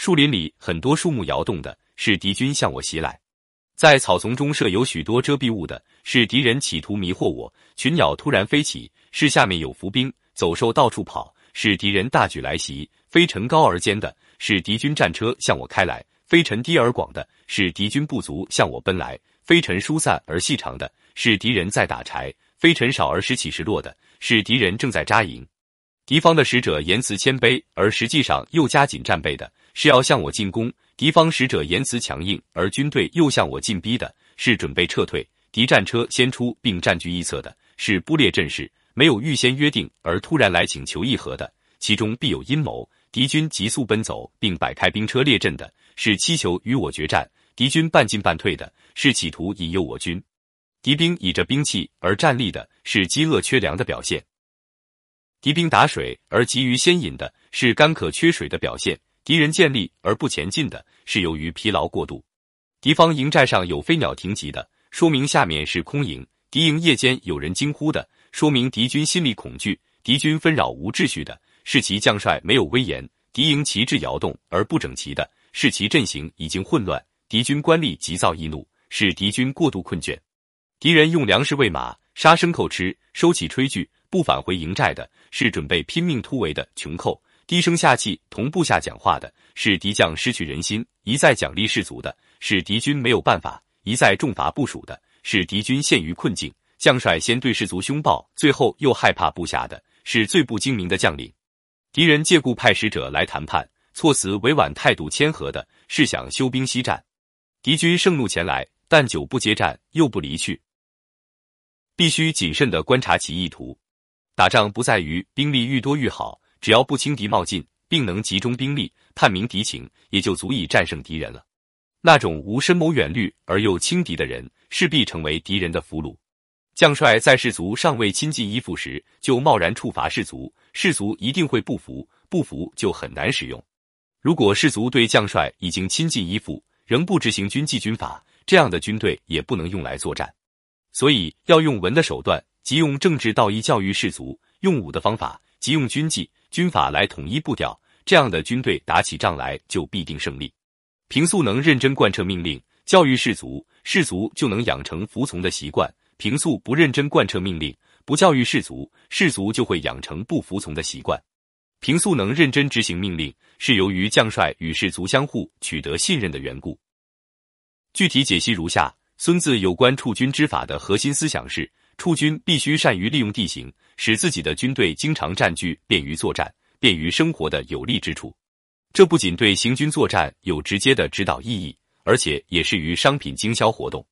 树林里很多树木摇动的，是敌军向我袭来；在草丛中设有许多遮蔽物的，是敌人企图迷惑我；群鸟突然飞起，是下面有伏兵；走兽到处跑，是敌人大举来袭；飞尘高而尖的，是敌军战车向我开来；飞尘低而广的，是敌军部族向我奔来；飞尘疏散而细长的，是敌人在打柴；飞尘少而时起时落的，是敌人正在扎营。敌方的使者言辞谦卑，而实际上又加紧战备的，是要向我进攻；敌方使者言辞强硬，而军队又向我进逼的，是准备撤退。敌战车先出并占据一侧的，是布列阵势；没有预先约定而突然来请求议和的，其中必有阴谋。敌军急速奔走并摆开兵车列阵的，是祈求与我决战；敌军半进半退的，是企图引诱我军。敌兵倚着兵器而站立的，是饥饿缺粮的表现。敌兵打水而急于先引的是干渴缺水的表现；敌人建立而不前进的是由于疲劳过度。敌方营寨上有飞鸟停集的，说明下面是空营；敌营夜间有人惊呼的，说明敌军心里恐惧。敌军纷扰无秩序的，是其将帅没有威严；敌营旗帜摇动而不整齐的，是其阵型已经混乱；敌军官吏急躁易怒，是敌军过度困倦；敌人用粮食喂马，杀牲口吃，收起炊具。不返回营寨的是准备拼命突围的穷寇；低声下气同部下讲话的是敌将失去人心；一再奖励士卒的是敌军没有办法；一再重罚部署的是敌军陷于困境。将帅先对士卒凶暴，最后又害怕部下的是最不精明的将领。敌人借故派使者来谈判，措辞委婉，态度谦和的是想休兵息战。敌军盛怒前来，但久不接战，又不离去，必须谨慎的观察其意图。打仗不在于兵力愈多愈好，只要不轻敌冒进，并能集中兵力探明敌情，也就足以战胜敌人了。那种无深谋远虑而又轻敌的人，势必成为敌人的俘虏。将帅在士卒尚未亲近依附时，就贸然处罚士卒，士卒一定会不服，不服就很难使用。如果士卒对将帅已经亲近依附，仍不执行军纪军法，这样的军队也不能用来作战。所以要用文的手段。即用政治道义教育士卒，用武的方法，即用军纪军法来统一步调，这样的军队打起仗来就必定胜利。平素能认真贯彻命令，教育士卒，士卒就能养成服从的习惯；平素不认真贯彻命令，不教育士卒，士卒就会养成不服从的习惯。平素能认真执行命令，是由于将帅与士卒相互取得信任的缘故。具体解析如下：孙子有关处军之法的核心思想是。出军必须善于利用地形，使自己的军队经常占据便于作战、便于生活的有利之处。这不仅对行军作战有直接的指导意义，而且也适于商品经销活动。